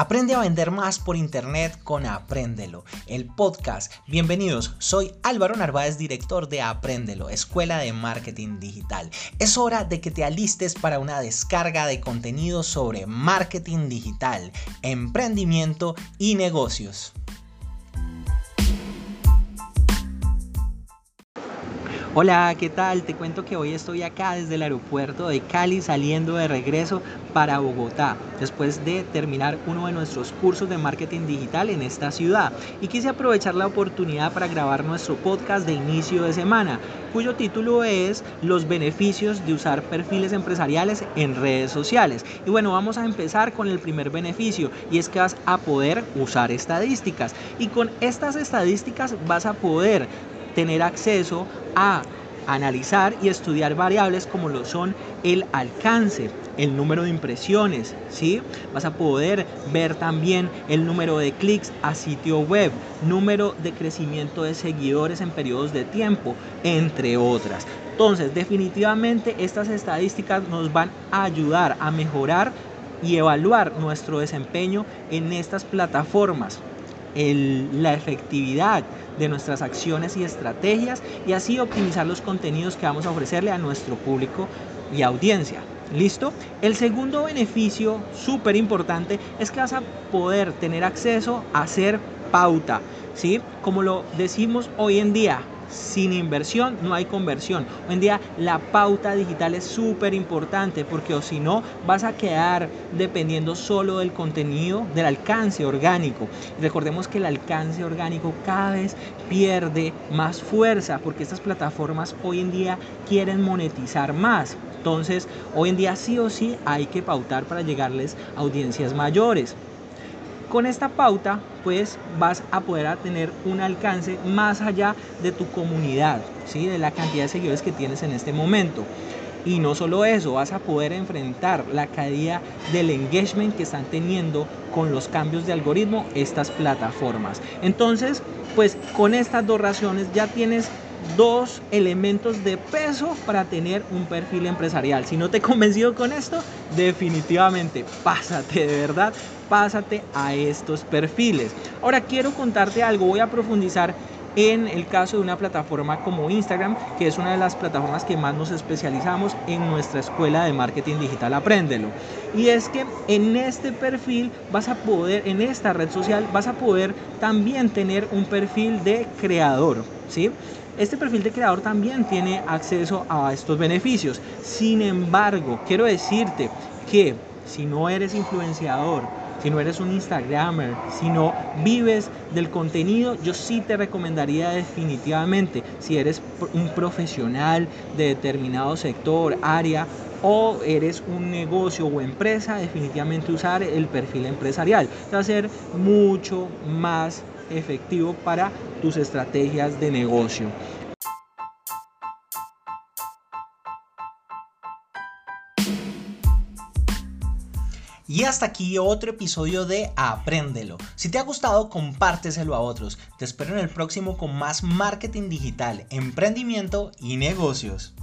Aprende a vender más por internet con Apréndelo, el podcast. Bienvenidos, soy Álvaro Narváez, director de Apréndelo, Escuela de Marketing Digital. Es hora de que te alistes para una descarga de contenido sobre marketing digital, emprendimiento y negocios. Hola, ¿qué tal? Te cuento que hoy estoy acá desde el aeropuerto de Cali saliendo de regreso para Bogotá después de terminar uno de nuestros cursos de marketing digital en esta ciudad y quise aprovechar la oportunidad para grabar nuestro podcast de inicio de semana cuyo título es Los beneficios de usar perfiles empresariales en redes sociales. Y bueno, vamos a empezar con el primer beneficio y es que vas a poder usar estadísticas y con estas estadísticas vas a poder tener acceso a analizar y estudiar variables como lo son el alcance, el número de impresiones, ¿sí? Vas a poder ver también el número de clics a sitio web, número de crecimiento de seguidores en periodos de tiempo, entre otras. Entonces, definitivamente estas estadísticas nos van a ayudar a mejorar y evaluar nuestro desempeño en estas plataformas la efectividad de nuestras acciones y estrategias y así optimizar los contenidos que vamos a ofrecerle a nuestro público y audiencia. ¿Listo? El segundo beneficio súper importante es que vas a poder tener acceso a hacer pauta, ¿sí? Como lo decimos hoy en día, sin inversión no hay conversión. Hoy en día la pauta digital es súper importante porque o si no vas a quedar dependiendo solo del contenido, del alcance orgánico. Recordemos que el alcance orgánico cada vez pierde más fuerza porque estas plataformas hoy en día quieren monetizar más. Entonces, hoy en día sí o sí hay que pautar para llegarles a audiencias mayores. Con esta pauta, pues vas a poder tener un alcance más allá de tu comunidad, ¿sí? de la cantidad de seguidores que tienes en este momento. Y no solo eso, vas a poder enfrentar la caída del engagement que están teniendo con los cambios de algoritmo estas plataformas. Entonces, pues con estas dos razones ya tienes dos elementos de peso para tener un perfil empresarial. Si no te he convencido con esto, definitivamente pásate de verdad, pásate a estos perfiles. Ahora quiero contarte algo, voy a profundizar en el caso de una plataforma como Instagram, que es una de las plataformas que más nos especializamos en nuestra escuela de marketing digital Apréndelo. Y es que en este perfil vas a poder, en esta red social, vas a poder también tener un perfil de creador, ¿sí? Este perfil de creador también tiene acceso a estos beneficios. Sin embargo, quiero decirte que si no eres influenciador, si no eres un Instagramer, si no vives del contenido, yo sí te recomendaría definitivamente, si eres un profesional de determinado sector, área, o eres un negocio o empresa, definitivamente usar el perfil empresarial. Va a ser mucho más efectivo para tus estrategias de negocio. Y hasta aquí otro episodio de Apréndelo. Si te ha gustado, compárteselo a otros. Te espero en el próximo con más marketing digital, emprendimiento y negocios.